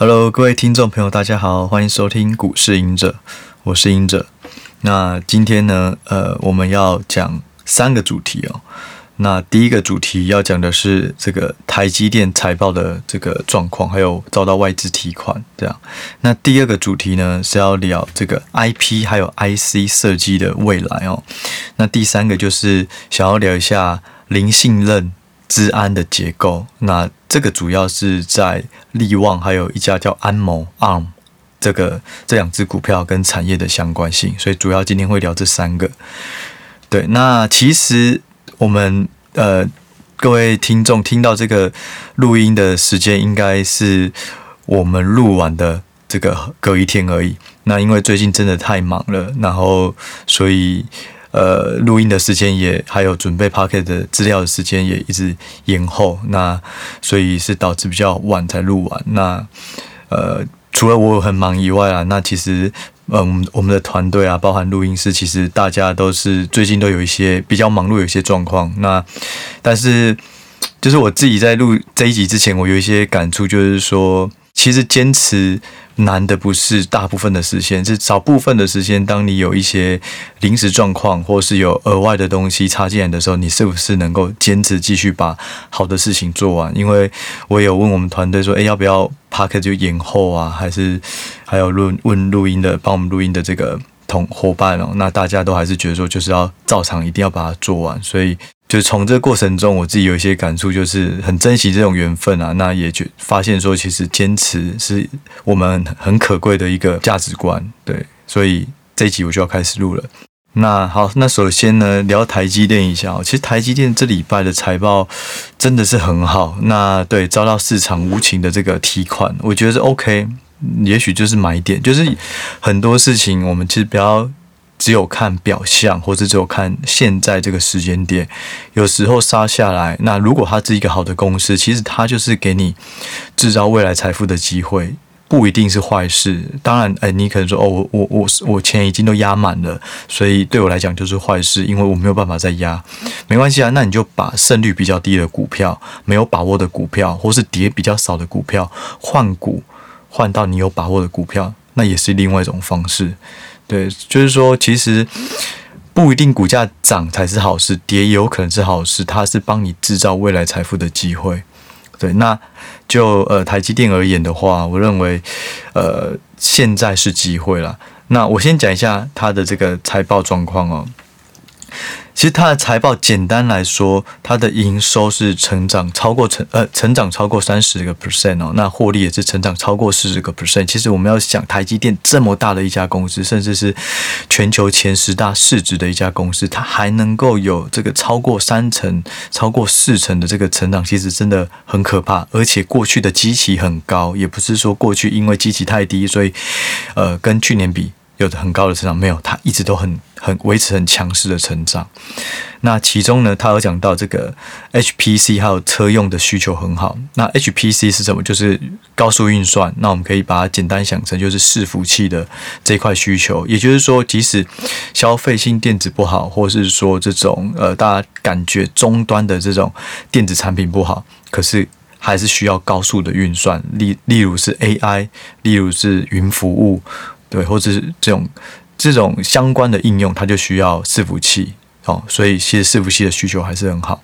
Hello，各位听众朋友，大家好，欢迎收听股市隐者，我是隐者。那今天呢，呃，我们要讲三个主题哦。那第一个主题要讲的是这个台积电财报的这个状况，还有遭到外资提款这样。那第二个主题呢，是要聊这个 IP 还有 IC 设计的未来哦。那第三个就是想要聊一下零信任资安的结构。那这个主要是在力旺还有一家叫安谋 ARM 这个这两只股票跟产业的相关性，所以主要今天会聊这三个。对，那其实。我们呃，各位听众听到这个录音的时间，应该是我们录完的这个隔一天而已。那因为最近真的太忙了，然后所以呃，录音的时间也还有准备 p o c k e t 的资料的时间也一直延后。那所以是导致比较晚才录完。那呃，除了我很忙以外啊，那其实。嗯，我们的团队啊，包含录音室，其实大家都是最近都有一些比较忙碌，有一些状况。那但是，就是我自己在录这一集之前，我有一些感触，就是说，其实坚持难的不是大部分的时间，是少部分的时间。当你有一些临时状况，或是有额外的东西插进来的时候，你是不是能够坚持继续把好的事情做完？因为我有问我们团队说，诶，要不要 park 就延后啊？还是还有录问录音的帮我们录音的这个同伙伴哦？那大家都还是觉得说，就是要照常一定要把它做完，所以。就是从这个过程中，我自己有一些感触，就是很珍惜这种缘分啊。那也觉发现说，其实坚持是我们很可贵的一个价值观。对，所以这一集我就要开始录了。那好，那首先呢，聊台积电一下。其实台积电这礼拜的财报真的是很好。那对遭到市场无情的这个提款，我觉得是 OK，也许就是买点。就是很多事情，我们其实不要。只有看表象，或者只有看现在这个时间点，有时候杀下来，那如果它是一个好的公司，其实它就是给你制造未来财富的机会，不一定是坏事。当然，哎，你可能说，哦，我我我我钱已经都压满了，所以对我来讲就是坏事，因为我没有办法再压。没关系啊，那你就把胜率比较低的股票、没有把握的股票，或是跌比较少的股票换股，换到你有把握的股票，那也是另外一种方式。对，就是说，其实不一定股价涨才是好事，跌有可能是好事，它是帮你制造未来财富的机会。对，那就呃台积电而言的话，我认为呃现在是机会了。那我先讲一下它的这个财报状况哦。其实它的财报简单来说，它的营收是成长超过成呃成长超过三十个 percent 哦，那获利也是成长超过四十个 percent。其实我们要想台积电这么大的一家公司，甚至是全球前十大市值的一家公司，它还能够有这个超过三成、超过四成的这个成长，其实真的很可怕。而且过去的基期很高，也不是说过去因为基期太低，所以呃跟去年比。有着很高的成长没有？它一直都很很维持很强势的成长。那其中呢，他有讲到这个 HPC 还有车用的需求很好。那 HPC 是什么？就是高速运算。那我们可以把它简单想成就是伺服器的这块需求。也就是说，即使消费性电子不好，或是说这种呃大家感觉终端的这种电子产品不好，可是还是需要高速的运算。例例如是 AI，例如是云服务。对，或者是这种这种相关的应用，它就需要伺服器哦，所以其实伺服器的需求还是很好。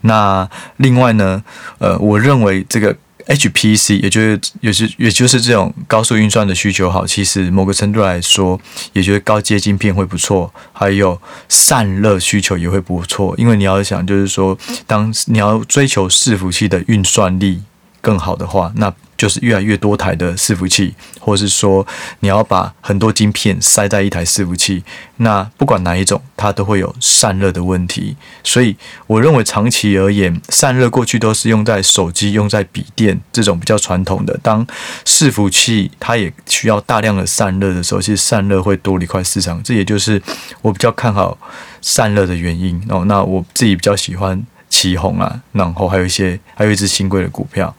那另外呢，呃，我认为这个 HPC，也就是也是也就是这种高速运算的需求好，其实某个程度来说，也觉得高阶晶片会不错，还有散热需求也会不错，因为你要想，就是说，当你要追求伺服器的运算力更好的话，那就是越来越多台的伺服器，或者是说你要把很多晶片塞在一台伺服器，那不管哪一种，它都会有散热的问题。所以我认为长期而言，散热过去都是用在手机、用在笔电这种比较传统的。当伺服器它也需要大量的散热的时候，其实散热会多了一块市场。这也就是我比较看好散热的原因哦。那我自己比较喜欢。奇鋐啊，然后还有一些，还有一只新贵的股票，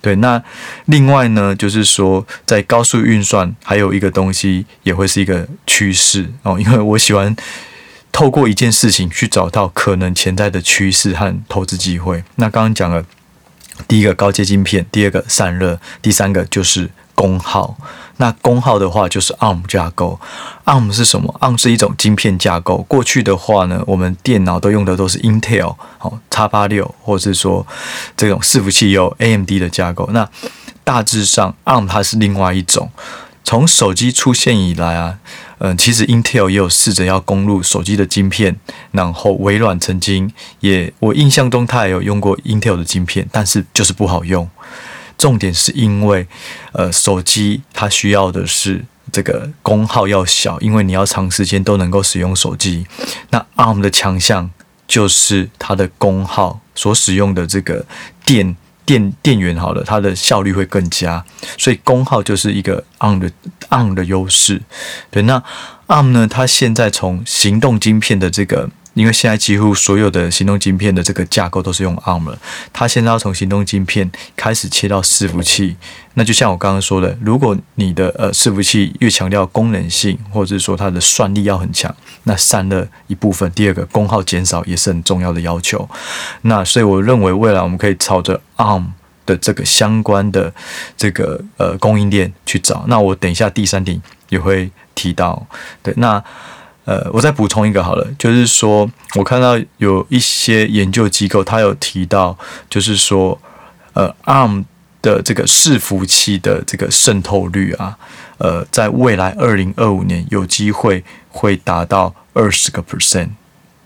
对。那另外呢，就是说在高速运算，还有一个东西也会是一个趋势哦，因为我喜欢透过一件事情去找到可能潜在的趋势和投资机会。那刚刚讲了第一个高阶晶片，第二个散热，第三个就是功耗。那功耗的话就是 ARM 架构，ARM 是什么？ARM 是一种晶片架构。过去的话呢，我们电脑都用的都是 Intel 好 X 八六，或是说这种伺服器有 AMD 的架构。那大致上 ARM 它是另外一种。从手机出现以来啊，嗯，其实 Intel 也有试着要攻入手机的晶片，然后微软曾经也，我印象中它也有用过 Intel 的晶片，但是就是不好用。重点是因为，呃，手机它需要的是这个功耗要小，因为你要长时间都能够使用手机。那 ARM 的强项就是它的功耗所使用的这个电电电源好了，它的效率会更佳，所以功耗就是一个 ARM 的 ARM 的优势。对，那 ARM 呢，它现在从行动晶片的这个。因为现在几乎所有的行动晶片的这个架构都是用 ARM 了，它现在要从行动晶片开始切到伺服器。那就像我刚刚说的，如果你的呃伺服器越强调功能性，或者是说它的算力要很强，那散热一部分，第二个功耗减少也是很重要的要求。那所以我认为未来我们可以朝着 ARM 的这个相关的这个呃供应链去找。那我等一下第三点也会提到。对，那。呃，我再补充一个好了，就是说我看到有一些研究机构，他有提到，就是说，呃，ARM 的这个伺服器的这个渗透率啊，呃，在未来二零二五年有机会会达到二十个 percent。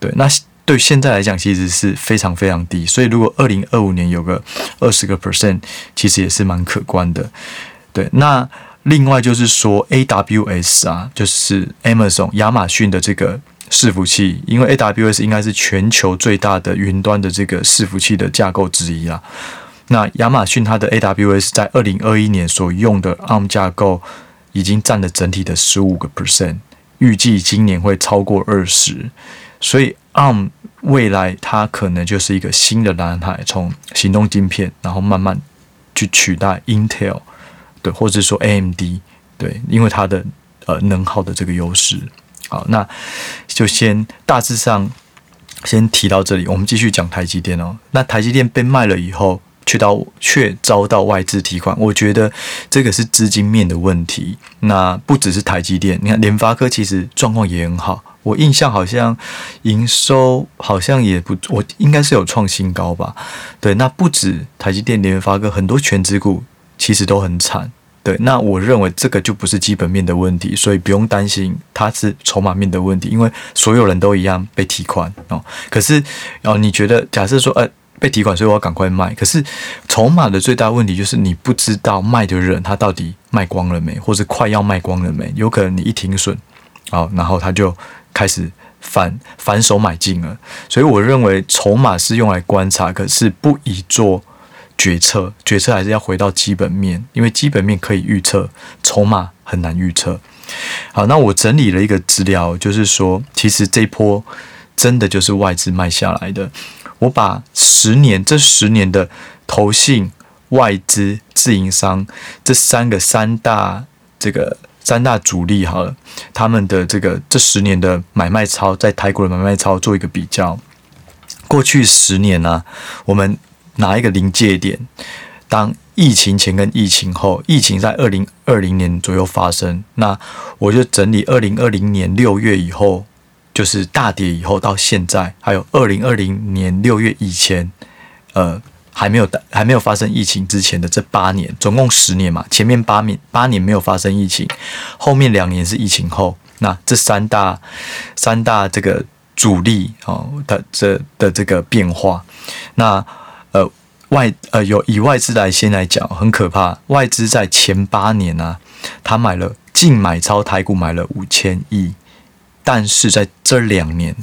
对，那对现在来讲其实是非常非常低，所以如果二零二五年有个二十个 percent，其实也是蛮可观的。对，那。另外就是说，AWS 啊，就是 Amazon 亚马逊的这个伺服器，因为 AWS 应该是全球最大的云端的这个伺服器的架构之一啊。那亚马逊它的 AWS 在二零二一年所用的 ARM 架构已经占了整体的十五个 percent，预计今年会超过二十，所以 ARM 未来它可能就是一个新的蓝海，从行动晶片，然后慢慢去取代 Intel。对，或者说 AMD，对，因为它的呃能耗的这个优势。好，那就先大致上先提到这里，我们继续讲台积电哦。那台积电被卖了以后，却到却遭到外资提款，我觉得这个是资金面的问题。那不只是台积电，你看联发科其实状况也很好，我印象好像营收好像也不，我应该是有创新高吧？对，那不止台积电、联发科，很多全资股。其实都很惨，对。那我认为这个就不是基本面的问题，所以不用担心它是筹码面的问题，因为所有人都一样被提款哦。可是哦，你觉得假设说，呃，被提款，所以我要赶快卖。可是筹码的最大问题就是你不知道卖的人他到底卖光了没，或者快要卖光了没？有可能你一停损，好，然后他就开始反反手买进了。所以我认为筹码是用来观察，可是不宜做。决策，决策还是要回到基本面，因为基本面可以预测，筹码很难预测。好，那我整理了一个资料，就是说，其实这一波真的就是外资卖下来的。我把十年这十年的投信、外资、自营商这三个三大这个三大主力好了，他们的这个这十年的买卖超在台股的买卖超做一个比较。过去十年呢、我们。哪一个临界点？当疫情前跟疫情后，疫情在二零二零年左右发生，那我就整理二零二零年六月以后，就是大跌以后到现在，还有二零二零年六月以前，呃，还没有还没有发生疫情之前的这八年，总共十年嘛，前面八年八年没有发生疫情，后面两年是疫情后，那这三大三大这个主力哦的这的这个变化，那。呃，外呃有以外资来先来讲，很可怕。外资在前八年呢、啊，他买了净买超台股买了五千亿，但是在这两年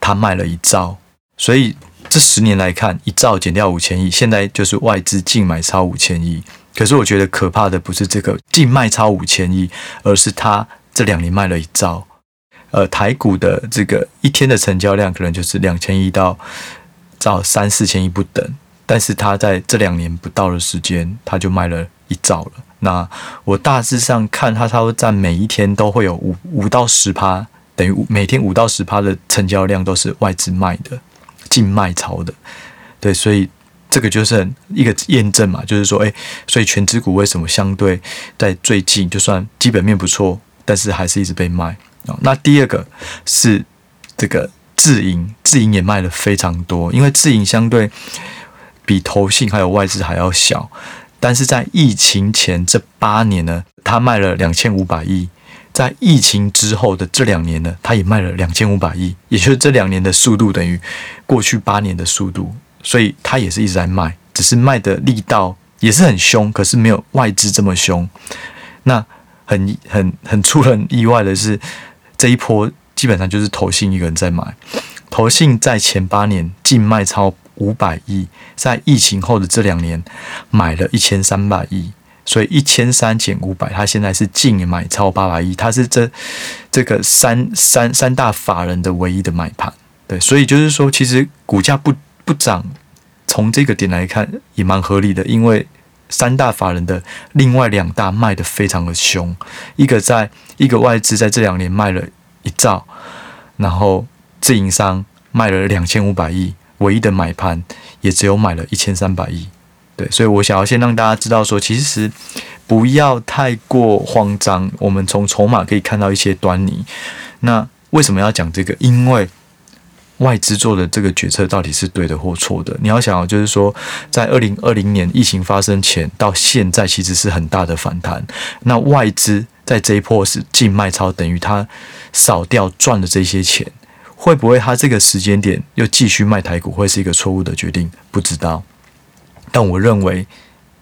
他卖了一兆，所以这十年来看，一兆减掉五千亿，现在就是外资净买超五千亿。可是我觉得可怕的不是这个净卖超五千亿，而是他这两年卖了一兆。呃，台股的这个一天的成交量可能就是两千亿到到三四千亿不等。但是他在这两年不到的时间，他就卖了一兆了。那我大致上看，他差不多占每一天都会有五五到十趴，等于每天五到十趴的成交量都是外资卖的，净卖超的。对，所以这个就是一个验证嘛，就是说，哎，所以全职股为什么相对在最近就算基本面不错，但是还是一直被卖啊？那第二个是这个自营，自营也卖了非常多，因为自营相对比投信还有外资还要小，但是在疫情前这八年呢，他卖了两千五百亿。在疫情之后的这两年呢，他也卖了两千五百亿，也就是这两年的速度等于过去八年的速度，所以他也是一直在卖，只是卖的力道也是很凶，可是没有外资这么凶。那很很很出人意外的是，这一波基本上就是投信一个人在买，投信在前八年净卖超五百亿，在疫情后的这两年买了一千三百亿。所以一千三减五百，他现在是净买超八百亿，他是这这个三三三大法人的唯一的买盘，对，所以就是说，其实股价不不涨，从这个点来看也蛮合理的，因为三大法人的另外两大卖得非常的凶，一个在一个外资在这两年卖了一兆，然后自营商卖了两千五百亿，唯一的买盘也只有买了一千三百亿。对，所以我想要先让大家知道说，其实不要太过慌张。我们从筹码可以看到一些端倪。那为什么要讲这个？因为外资做的这个决策到底是对的或错的？你要想，就是说，在二零二零年疫情发生前到现在，其实是很大的反弹。那外资在这一波是净卖超，等于他扫掉赚的这些钱，会不会他这个时间点又继续卖台股，会是一个错误的决定？不知道。但我认为，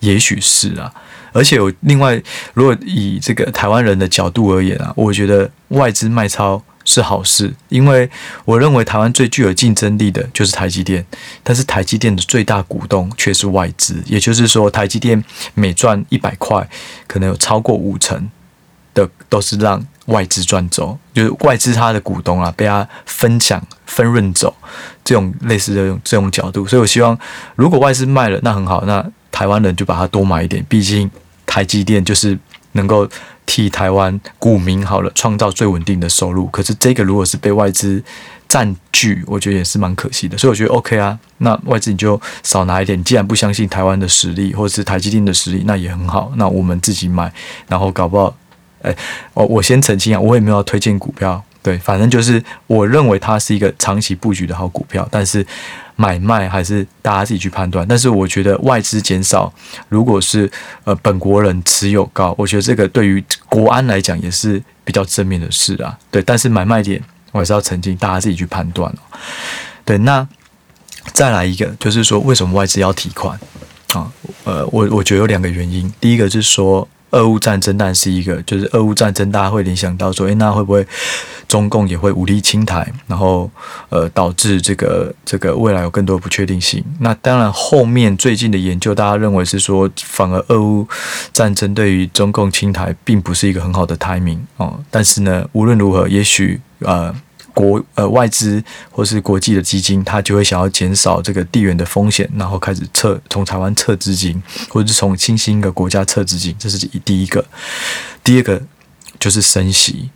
也许是啊，而且我另外，如果以这个台湾人的角度而言啊，我觉得外资卖超是好事，因为我认为台湾最具有竞争力的就是台积电，但是台积电的最大股东却是外资，也就是说，台积电每赚一百块，可能有超过五成的都是让外资赚走，就是外资他的股东啊，被他分享分润走，这种类似的这种角度，所以我希望，如果外资卖了，那很好，那台湾人就把它多买一点，毕竟台积电就是能够替台湾股民好了创造最稳定的收入。可是这个如果是被外资占据，我觉得也是蛮可惜的。所以我觉得 OK 啊，那外资你就少拿一点。既然不相信台湾的实力或者是台积电的实力，那也很好。那我们自己买，然后搞不好。哎，我我先澄清啊，我也没有要推荐股票，对，反正就是我认为它是一个长期布局的好股票，但是买卖还是大家自己去判断。但是我觉得外资减少，如果是呃本国人持有高，我觉得这个对于国安来讲也是比较正面的事啊，对。但是买卖点我还是要澄清，大家自己去判断哦。对，那再来一个就是说，为什么外资要提款啊？呃，我我觉得有两个原因，第一个是说。俄乌战争，但是一个就是俄乌战争，大家会联想到说，诶，那会不会中共也会武力侵台，然后呃导致这个这个未来有更多不确定性？那当然，后面最近的研究，大家认为是说，反而俄乌战争对于中共侵台并不是一个很好的 timing 哦。但是呢，无论如何，也许呃。国呃外资或是国际的基金，他就会想要减少这个地缘的风险，然后开始撤从台湾撤资金，或者是从新兴的国家撤资金，这是第一个。第二个就是升息，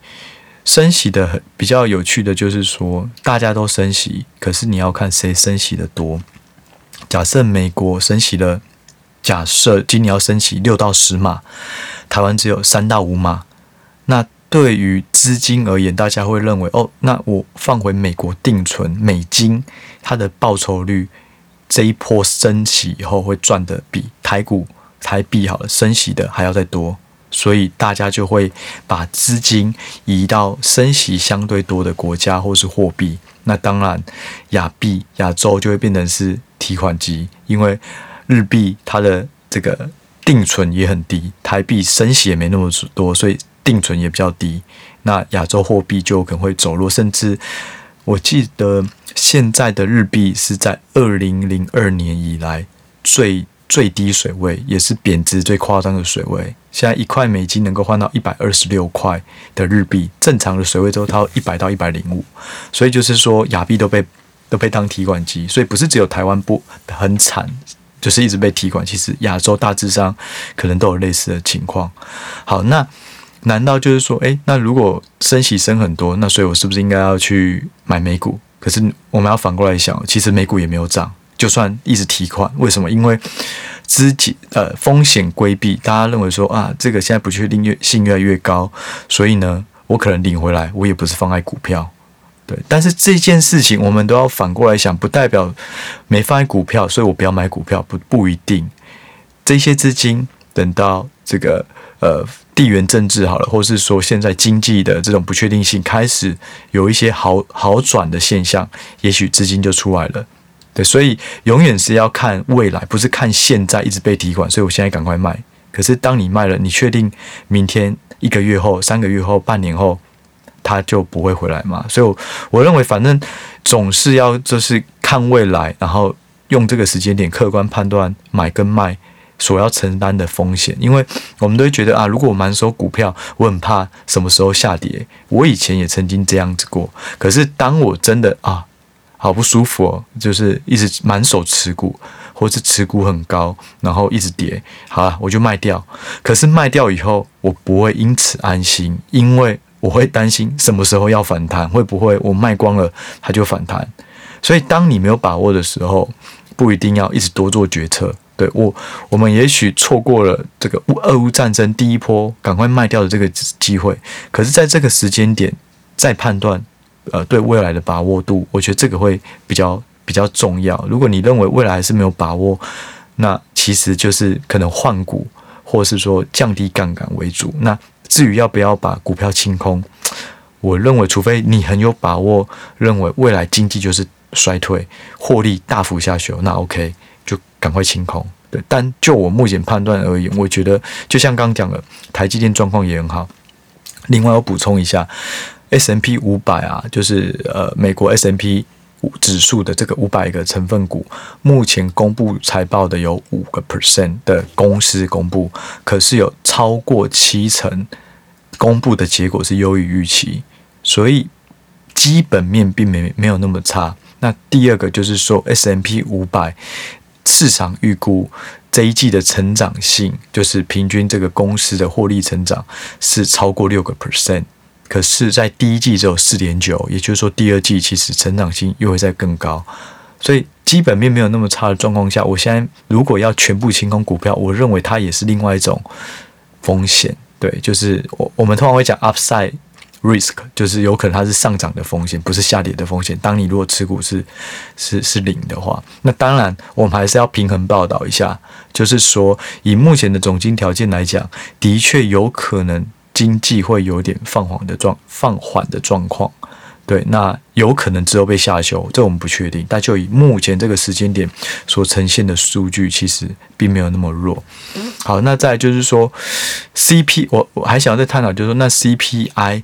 升息的很比较有趣的就是说，大家都升息，可是你要看谁升息的多。假设美国升息了，假设今年要升息六到十码，台湾只有三到五码，那。对于资金而言，大家会认为哦，那我放回美国定存美金，它的报酬率这一波升息以后会赚的比台股台币好了升息的还要再多，所以大家就会把资金移到升息相对多的国家或是货币。那当然，亚币亚洲就会变成是提款机，因为日币它的这个定存也很低，台币升息也没那么多，所以。定存也比较低，那亚洲货币就可能会走弱，甚至我记得现在的日币是在二零零二年以来最最低水位，也是贬值最夸张的水位。现在一块美金能够换到一百二十六块的日币，正常的水位都到一百到一百零五，所以就是说亚币都被都被当提款机，所以不是只有台湾不很惨，就是一直被提款。其实亚洲大致上可能都有类似的情况。好，那。难道就是说，诶，那如果升息升很多，那所以我是不是应该要去买美股？可是我们要反过来想，其实美股也没有涨，就算一直提款，为什么？因为资金呃风险规避，大家认为说啊，这个现在不确定越性越来越高，所以呢，我可能领回来，我也不是放在股票，对。但是这件事情我们都要反过来想，不代表没放在股票，所以我不要买股票，不不一定。这些资金等到这个呃地缘政治好了，或是说现在经济的这种不确定性开始有一些好好转的现象，也许资金就出来了。对，所以永远是要看未来，不是看现在一直被提款，所以我现在赶快卖。可是当你卖了，你确定明天、一个月后、三个月后、半年后，它就不会回来吗？所以我，我我认为反正总是要就是看未来，然后用这个时间点客观判断买跟卖所要承担的风险。因为我们都会觉得啊，如果我满手股票，我很怕什么时候下跌。我以前也曾经这样子过。可是当我真的啊。好不舒服哦，就是一直满手持股，或是持股很高，然后一直跌。好了，我就卖掉。可是卖掉以后，我不会因此安心，因为我会担心什么时候要反弹，会不会我卖光了它就反弹？所以，当你没有把握的时候，不一定要一直多做决策。对我，我们也许错过了这个俄乌战争第一波赶快卖掉的这个机会，可是在这个时间点再判断。呃，对未来的把握度，我觉得这个会比较比较重要。如果你认为未来还是没有把握，那其实就是可能换股，或是说降低杠杆为主。那至于要不要把股票清空，我认为除非你很有把握，认为未来经济就是衰退，获利大幅下修，那 OK 赶快清空。对，但就我目前判断而言，我觉得就像刚刚讲的，台积电状况也很好。另外，我补充一下。，S M P 五百啊，就是呃美国 S M P 指数的这个五百个成分股，目前公布财报的有五个 percent 的公司公布，可是有超过七成公布的结果是优于预期，所以基本面并没没有那么差。那第二个就是说，S M P 五百市场预估这一季的成长性，就是平均这个公司的获利成长是超过六个 percent。可是，在第一季只有四点九，也就是说，第二季其实成长性又会再更高，所以基本面没有那么差的状况下，我现在如果要全部清空股票，我认为它也是另外一种风险。对，就是我我们通常会讲 upside risk，就是有可能它是上涨的风险，不是下跌的风险。当你如果持股是是是零的话，那当然我们还是要平衡报道一下，就是说以目前的总金条件来讲，的确有可能。经济会有点放缓的状放缓的状况，对，那有可能之后被下修，这我们不确定。但就以目前这个时间点所呈现的数据，其实并没有那么弱。好，那再就是说，CP，我我还想要再探讨，就是说，那 CPI，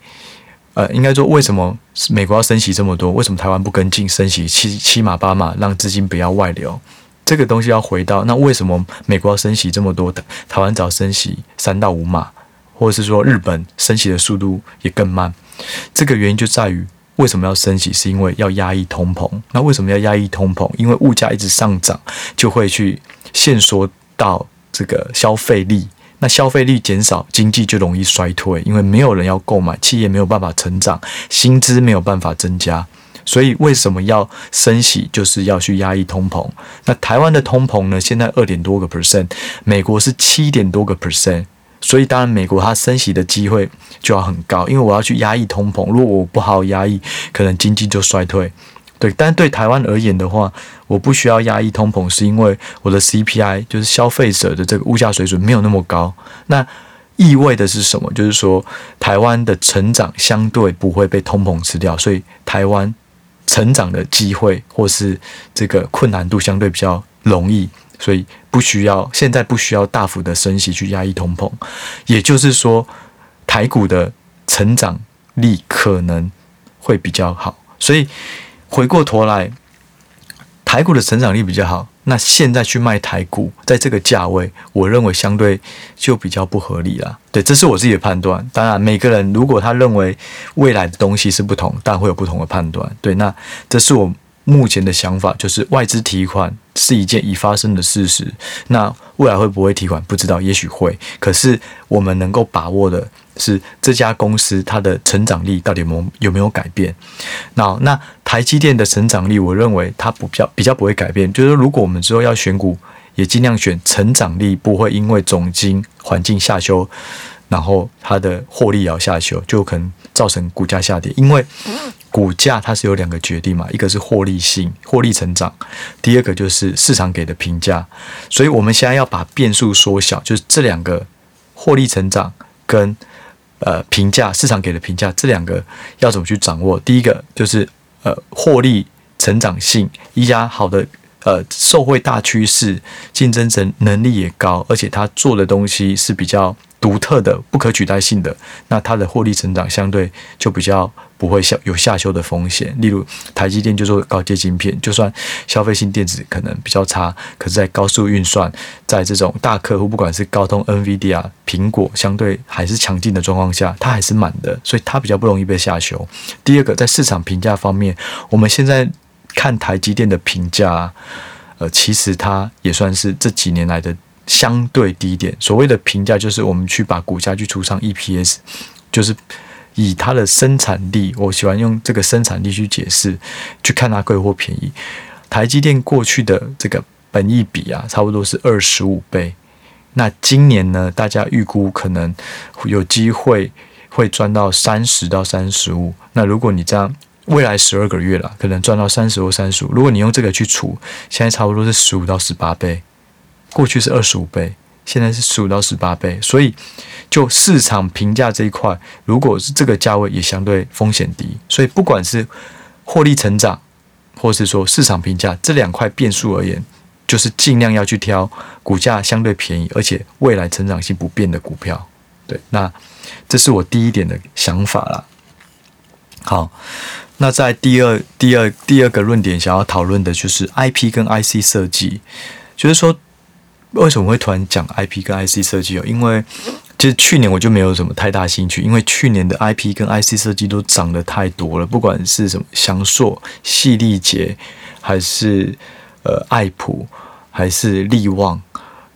呃，应该说为什么美国要升息这么多？为什么台湾不跟进升息七七码八码，让资金不要外流？这个东西要回到，那为什么美国要升息这么多？台湾只要升息三到五码？或者是说日本升息的速度也更慢，这个原因就在于为什么要升息？是因为要压抑通膨。那为什么要压抑通膨？因为物价一直上涨，就会去限缩到这个消费力。那消费力减少，经济就容易衰退，因为没有人要购买，企业没有办法成长，薪资没有办法增加。所以为什么要升息？就是要去压抑通膨。那台湾的通膨呢？现在二点多个 percent，美国是七点多个 percent。所以，当然，美国它升息的机会就要很高，因为我要去压抑通膨。如果我不好好压抑，可能经济就衰退。对，但对台湾而言的话，我不需要压抑通膨，是因为我的 CPI 就是消费者的这个物价水准没有那么高。那意味的是什么？就是说，台湾的成长相对不会被通膨吃掉，所以台湾成长的机会或是这个困难度相对比较容易。所以不需要，现在不需要大幅的升息去压抑通膨，也就是说，台股的成长力可能会比较好。所以回过头来，台股的成长力比较好，那现在去卖台股，在这个价位，我认为相对就比较不合理了。对，这是我自己的判断。当然，每个人如果他认为未来的东西是不同，但会有不同的判断。对，那这是我。目前的想法就是外资提款是一件已发生的事实，那未来会不会提款不知道，也许会。可是我们能够把握的是这家公司它的成长力到底有没有有没有改变。那那台积电的成长力，我认为它不比较比较不会改变。就是如果我们之后要选股，也尽量选成长力不会因为总经环境下修，然后它的获利也要下修，就可能造成股价下跌。因为股价它是有两个决定嘛，一个是获利性、获利成长，第二个就是市场给的评价。所以我们现在要把变数缩小，就是这两个获利成长跟呃评价，市场给的评价这两个要怎么去掌握？第一个就是呃获利成长性，一家好的呃受惠大趋势，竞争者能力也高，而且它做的东西是比较独特的、不可取代性的，那它的获利成长相对就比较。不会下有下修的风险，例如台积电就做高阶晶片，就算消费性电子可能比较差，可是，在高速运算，在这种大客户，不管是高通、NVIDIA、苹果，相对还是强劲的状况下，它还是满的，所以它比较不容易被下修。第二个，在市场评价方面，我们现在看台积电的评价，呃，其实它也算是这几年来的相对低点。所谓的评价，就是我们去把股价去除上 EPS，就是。以它的生产力，我喜欢用这个生产力去解释，去看它贵或便宜。台积电过去的这个本益比啊，差不多是二十五倍。那今年呢，大家预估可能有机会会赚到三十到三十五。那如果你这样，未来十二个月了，可能赚到三十或三十五。如果你用这个去除，现在差不多是十五到十八倍。过去是二十五倍。现在是十五到十八倍，所以就市场评价这一块，如果是这个价位，也相对风险低。所以不管是获利成长，或是说市场评价这两块变数而言，就是尽量要去挑股价相对便宜，而且未来成长性不变的股票。对，那这是我第一点的想法啦。好，那在第二、第二、第二个论点，想要讨论的就是 IP 跟 IC 设计，就是说。为什么会突然讲 IP 跟 IC 设计哦？因为其实去年我就没有什么太大兴趣，因为去年的 IP 跟 IC 设计都涨得太多了，不管是什么祥硕、细力捷，还是呃爱普，还是力旺。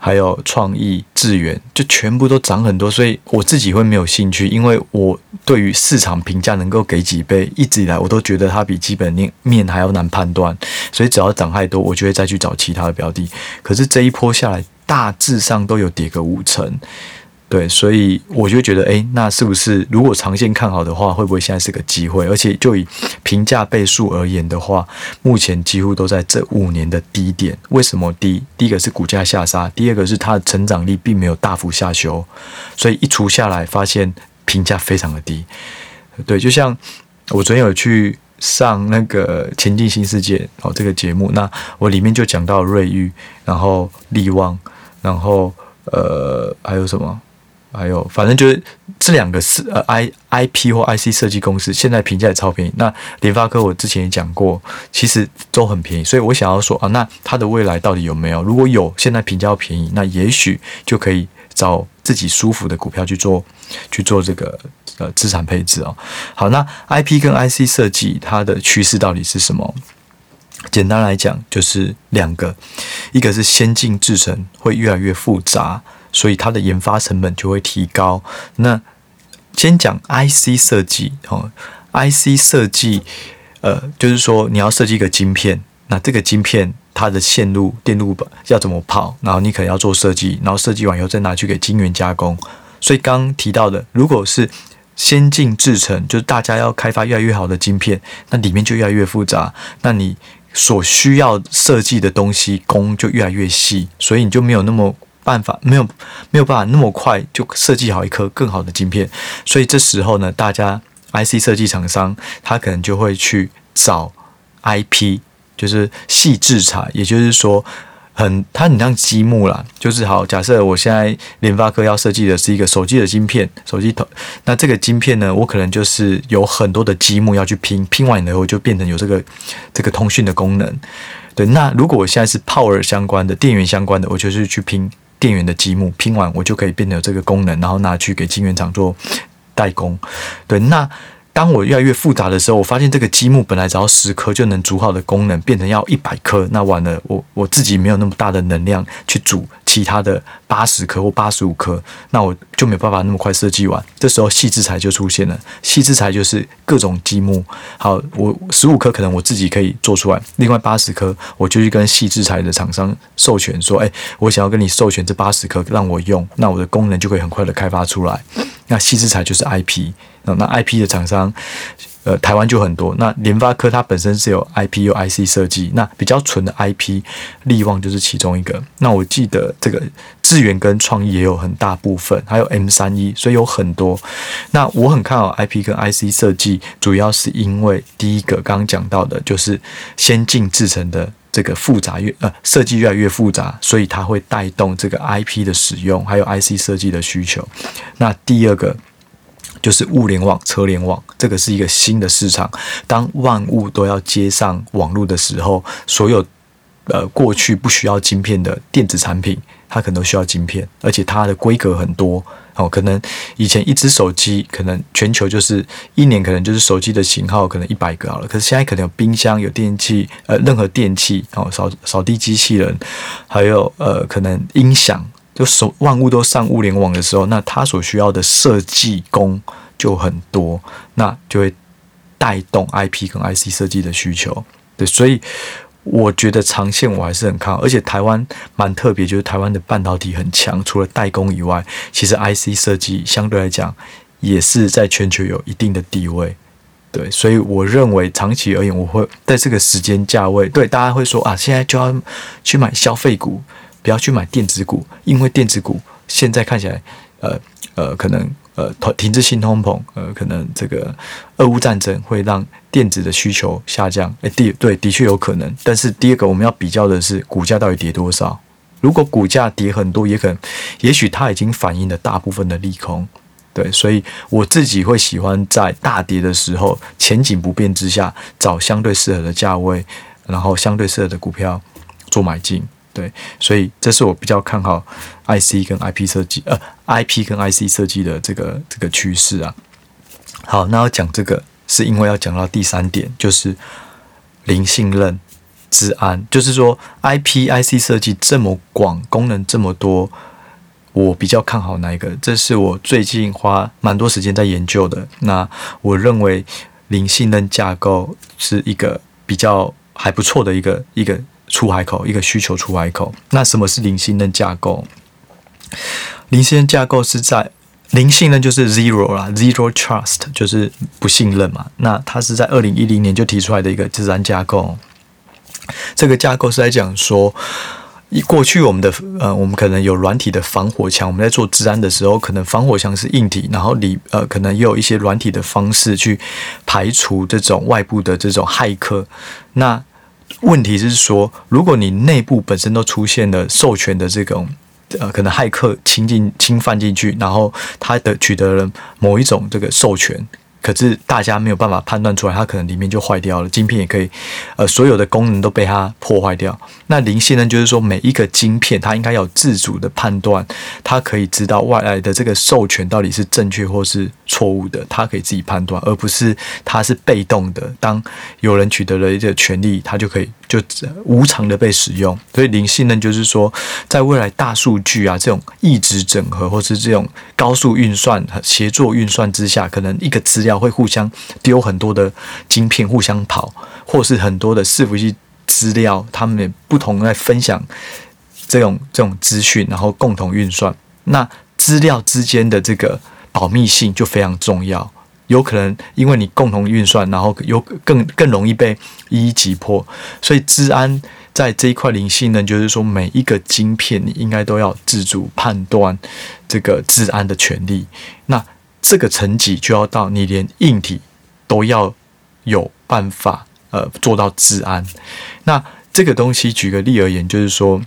还有创意、智源，就全部都涨很多，所以我自己会没有兴趣，因为我对于市场评价能够给几倍，一直以来我都觉得它比基本面面还要难判断，所以只要涨太多，我就会再去找其他的标的。可是这一波下来，大致上都有跌个五成。对，所以我就觉得，诶，那是不是如果长线看好的话，会不会现在是个机会？而且就以评价倍数而言的话，目前几乎都在这五年的低点。为什么低？第一个是股价下杀，第二个是它的成长力并没有大幅下修，所以一除下来，发现评价非常的低。对，就像我昨天有去上那个《前进新世界》哦这个节目，那我里面就讲到瑞昱，然后力旺，然后呃还有什么？还有，反正就是这两个是呃 I I P 或 I C 设计公司，现在评价也超便宜。那联发科我之前也讲过，其实都很便宜。所以我想要说啊，那它的未来到底有没有？如果有，现在评价便宜，那也许就可以找自己舒服的股票去做，去做这个呃资产配置哦。好，那 I P 跟 I C 设计它的趋势到底是什么？简单来讲，就是两个，一个是先进制程会越来越复杂。所以它的研发成本就会提高。那先讲 IC 设计哦，IC 设计，呃，就是说你要设计一个晶片，那这个晶片它的线路、电路板要怎么跑，然后你可能要做设计，然后设计完以后再拿去给晶圆加工。所以刚提到的，如果是先进制程，就是大家要开发越来越好的晶片，那里面就越来越复杂，那你所需要设计的东西工就越来越细，所以你就没有那么。办法没有没有办法那么快就设计好一颗更好的晶片，所以这时候呢，大家 IC 设计厂商他可能就会去找 IP，就是细制材，也就是说很它很像积木啦，就是好，假设我现在联发科要设计的是一个手机的晶片，手机头，那这个晶片呢，我可能就是有很多的积木要去拼，拼完以后就变成有这个这个通讯的功能。对，那如果我现在是 Power 相关的电源相关的，我就是去拼。电源的积木拼完，我就可以变得有这个功能，然后拿去给晶圆厂做代工。对，那当我越来越复杂的时候，我发现这个积木本来只要十颗就能组好的功能，变成要一百颗，那完了，我我自己没有那么大的能量去组其他的八十颗或八十五颗，那我就没办法那么快设计完。这时候矽智财就出现了，矽智财就是各种积木。好，我十五颗可能我自己可以做出来，另外八十颗我就去跟矽智财的厂商授权说，哎，我想要跟你授权这八十颗让我用，那我的功能就可以很快的开发出来。那矽智财就是 IP，那那 IP 的厂商，呃，台湾就很多。那联发科它本身是有 IP 有 IC 设计，那比较纯的 IP，力旺就是其中一个。那我记得这个智源跟创意也有很大部分，还有 M 三一，所以有很多。那我很看好 IP 跟 IC 设计，主要是因为第一个刚刚讲到的，就是先进制成的。这个复杂越呃设计越来越复杂，所以它会带动这个 IP 的使用，还有 IC 设计的需求。那第二个就是物联网、车联网，这个是一个新的市场。当万物都要接上网络的时候，所有呃过去不需要晶片的电子产品，它可能都需要晶片，而且它的规格很多。哦，可能以前一支手机，可能全球就是一年，可能就是手机的型号可能一百个好了。可是现在可能有冰箱、有电器，呃，任何电器，哦，扫扫地机器人，还有呃，可能音响，就手万物都上物联网的时候，那它所需要的设计工就很多，那就会带动 IP 跟 IC 设计的需求。对，所以。我觉得长线我还是很看好，而且台湾蛮特别，就是台湾的半导体很强，除了代工以外，其实 IC 设计相对来讲也是在全球有一定的地位。对，所以我认为长期而言，我会在这个时间价位，对大家会说啊，现在就要去买消费股，不要去买电子股，因为电子股现在看起来，呃呃，可能。呃，停滞性通膨，呃，可能这个俄乌战争会让电子的需求下降。诶，第对，的确有可能。但是第二个，我们要比较的是股价到底跌多少。如果股价跌很多，也可能，也许它已经反映了大部分的利空。对，所以我自己会喜欢在大跌的时候，前景不变之下，找相对适合的价位，然后相对适合的股票做买进。对，所以这是我比较看好 IC 跟 IP 设计，呃，IP 跟 IC 设计的这个这个趋势啊。好，那要讲这个，是因为要讲到第三点，就是零信任、资安，就是说 IP、IC 设计这么广，功能这么多，我比较看好哪一个？这是我最近花蛮多时间在研究的。那我认为零信任架构是一个比较还不错的一个一个。出海口，一个需求出海口。那什么是零信任架构？零信任架构是在零信任就是 zero 啦，zero trust 就是不信任嘛。那它是在二零一零年就提出来的一个资安架构。这个架构是在讲说，一过去我们的呃，我们可能有软体的防火墙，我们在做治安的时候，可能防火墙是硬体，然后里呃，可能也有一些软体的方式去排除这种外部的这种骇客。那问题是说，如果你内部本身都出现了授权的这种，呃，可能骇客侵进、侵犯进去，然后他的取得了某一种这个授权。可是大家没有办法判断出来，它可能里面就坏掉了，晶片也可以，呃，所有的功能都被它破坏掉。那零信任就是说，每一个晶片它应该有自主的判断，它可以知道外来的这个授权到底是正确或是错误的，它可以自己判断，而不是它是被动的。当有人取得了一个权利，它就可以。就无偿的被使用，所以零信任就是说，在未来大数据啊这种异质整合，或是这种高速运算和协作运算之下，可能一个资要会互相丢很多的晶片互相跑，或是很多的伺服器资料，他们不同在分享这种这种资讯，然后共同运算，那资料之间的这个保密性就非常重要。有可能因为你共同运算，然后有更更容易被一一击破，所以治安在这一块灵性呢，就是说每一个晶片你应该都要自主判断这个治安的权利。那这个层级就要到你连硬体都要有办法呃做到治安。那这个东西举个例而言，就是说，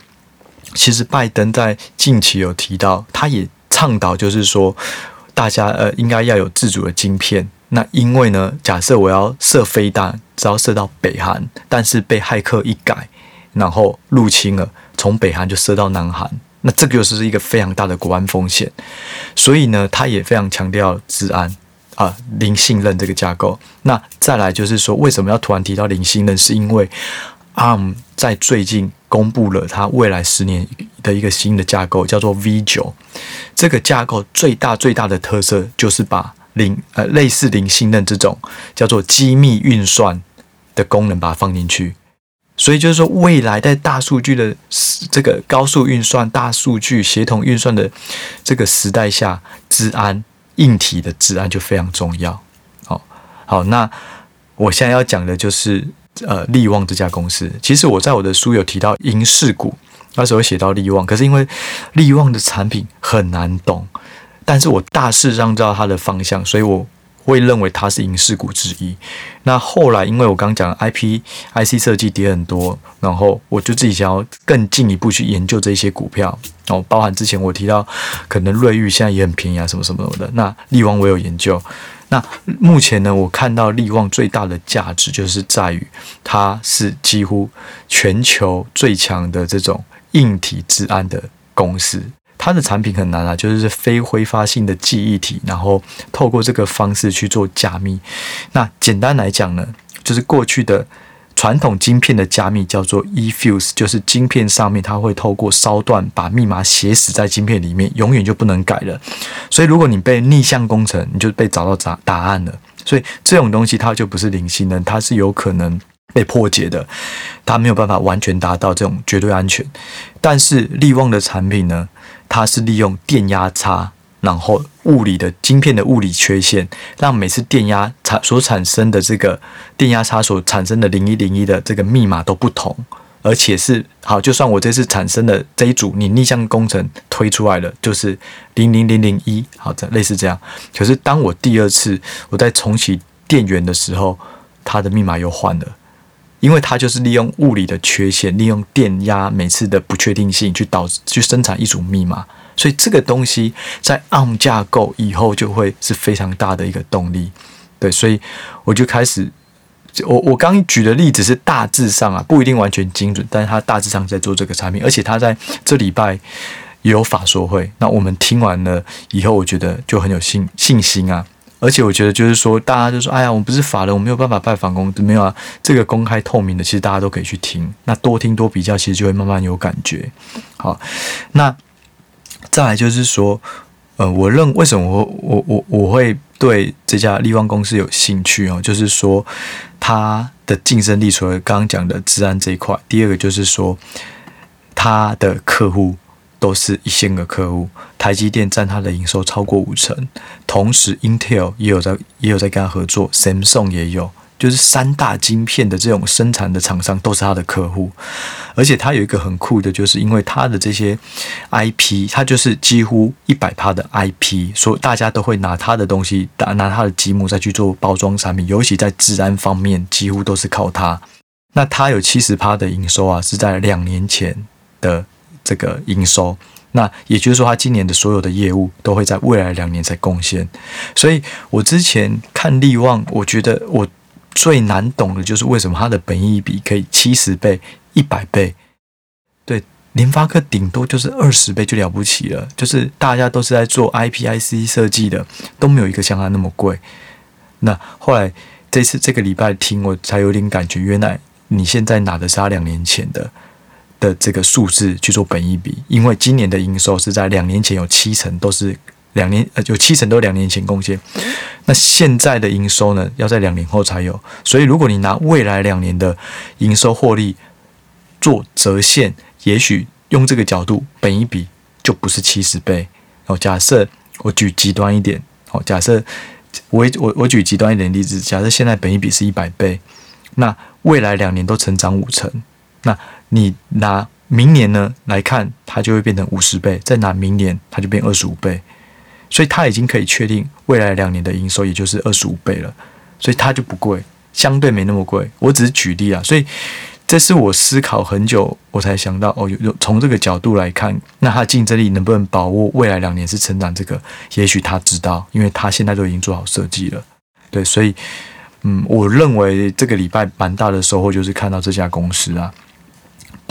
其实拜登在近期有提到，他也倡导就是说。大家呃应该要有自主的晶片。那因为呢，假设我要射飞弹，只要射到北韩，但是被骇客一改，然后入侵了，从北韩就射到南韩，那这个就是一个非常大的国安风险。所以呢，他也非常强调治安。啊零信任这个架构。那再来就是说，为什么要突然提到零信任？是因为 ARM 在最近公布了它未来十年的一个新的架构，叫做 V 九。这个架构最大最大的特色就是把零呃类似零信任这种叫做机密运算的功能把它放进去。所以就是说，未来在大数据的这个高速运算、大数据协同运算的这个时代下，治安硬体的治安就非常重要。好，好，那我现在要讲的就是呃利旺这家公司。其实我在我的书有提到银饰股，那时候写到利旺，可是因为利旺的产品很难懂，但是我大致上知道它的方向，所以我。会认为它是影视股之一。那后来，因为我刚讲 IP IC 设计跌很多，然后我就自己想要更进一步去研究这些股票哦，包含之前我提到可能瑞昱现在也很便宜啊，什么什么的。那力旺我有研究。那目前呢，我看到力旺最大的价值就是在于它是几乎全球最强的这种硬体治安的公司。它的产品很难啊，就是非挥发性的记忆体，然后透过这个方式去做加密。那简单来讲呢，就是过去的传统晶片的加密叫做 eFuse，就是晶片上面它会透过烧断把密码写死在晶片里面，永远就不能改了。所以如果你被逆向工程，你就被找到答答案了。所以这种东西它就不是零星的，它是有可能被破解的，它没有办法完全达到这种绝对安全。但是利旺的产品呢？它是利用电压差，然后物理的晶片的物理缺陷，让每次电压产所产生的这个电压差所产生的零一零一的这个密码都不同，而且是好，就算我这次产生的这一组你逆向工程推出来了，就是零零零零一，好的，类似这样。可是当我第二次我在重启电源的时候，它的密码又换了。因为它就是利用物理的缺陷，利用电压每次的不确定性去导去生产一组密码，所以这个东西在 ARM 架构以后就会是非常大的一个动力。对，所以我就开始，我我刚举的例子是大致上啊，不一定完全精准，但是它大致上在做这个产品，而且它在这礼拜有法说会，那我们听完了以后，我觉得就很有信信心啊。而且我觉得，就是说，大家就说：“哎呀，我们不是法人，我没有办法拜访公司，没有啊。”这个公开透明的，其实大家都可以去听。那多听多比较，其实就会慢慢有感觉。好，那再来就是说，呃，我认为什么我我我我会对这家力旺公司有兴趣哦，就是说它的竞争力，除了刚刚讲的治安这一块，第二个就是说它的客户。都是一线的客户，台积电占它的营收超过五成，同时 Intel 也有在也有在跟他合作，Samsung 也有，就是三大晶片的这种生产的厂商都是他的客户，而且他有一个很酷的，就是因为他的这些 IP，他就是几乎一百趴的 IP，所以大家都会拿他的东西，拿拿他的积木再去做包装产品，尤其在治安方面，几乎都是靠他。那他有七十趴的营收啊，是在两年前的。这个营收，那也就是说，他今年的所有的业务都会在未来两年才贡献。所以我之前看力旺，我觉得我最难懂的就是为什么它的本益比可以七十倍、一百倍。对，联发科顶多就是二十倍就了不起了，就是大家都是在做 IPIC 设计的，都没有一个像它那么贵。那后来这次这个礼拜听，我才有点感觉，原来你现在拿的是他两年前的。的这个数字去做本益比，因为今年的营收是在两年前有七成都是两年呃有七成都两年前贡献，那现在的营收呢要在两年后才有，所以如果你拿未来两年的营收获利做折现，也许用这个角度本益比就不是七十倍哦。假设我举极端一点哦，假设我我我举极端一点例子，假设现在本益比是一百倍，那未来两年都成长五成，那。你拿明年呢来看，它就会变成五十倍；再拿明年，它就变二十五倍。所以它已经可以确定未来两年的营收，也就是二十五倍了。所以它就不贵，相对没那么贵。我只是举例啊，所以这是我思考很久，我才想到哦，有有从这个角度来看，那它竞争力能不能把握未来两年是成长？这个也许他知道，因为他现在都已经做好设计了。对，所以嗯，我认为这个礼拜蛮大的收获就是看到这家公司啊。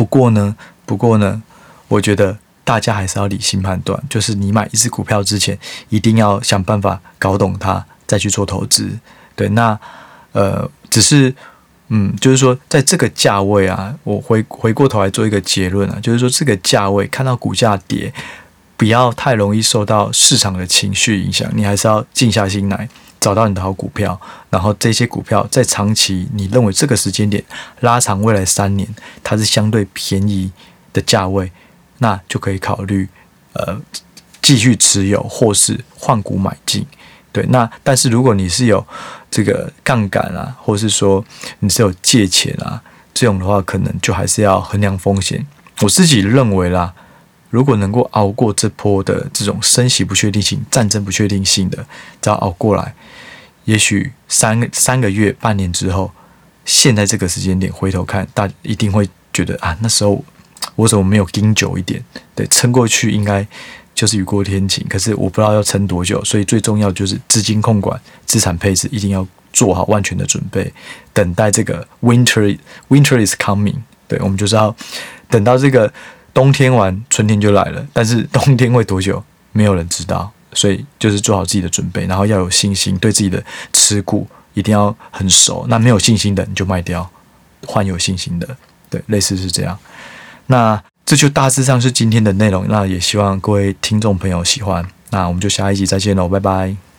不过呢，不过呢，我觉得大家还是要理性判断，就是你买一只股票之前，一定要想办法搞懂它再去做投资。对，那呃，只是嗯，就是说，在这个价位啊，我回回过头来做一个结论啊，就是说这个价位看到股价跌，不要太容易受到市场的情绪影响，你还是要静下心来，找到你的好股票，然后这些股票在长期，你认为这个时间点拉长未来三年，它是相对便宜的价位，那就可以考虑呃继续持有或是换股买进。对，那但是如果你是有这个杠杆啊，或是说你是有借钱啊，这种的话，可能就还是要衡量风险。我自己认为啦。如果能够熬过这波的这种升息不确定性、战争不确定性的，只要熬过来，也许三个三个月、半年之后，现在这个时间点回头看，大一定会觉得啊，那时候我怎么没有盯久一点？对，撑过去应该就是雨过天晴。可是我不知道要撑多久，所以最重要就是资金控管、资产配置一定要做好万全的准备，等待这个 winter winter is coming。对，我们就是要等到这个。冬天完，春天就来了。但是冬天会多久，没有人知道。所以就是做好自己的准备，然后要有信心，对自己的持股一定要很熟。那没有信心的，你就卖掉，换有信心的。对，类似是这样。那这就大致上是今天的内容。那也希望各位听众朋友喜欢。那我们就下一集再见喽，拜拜。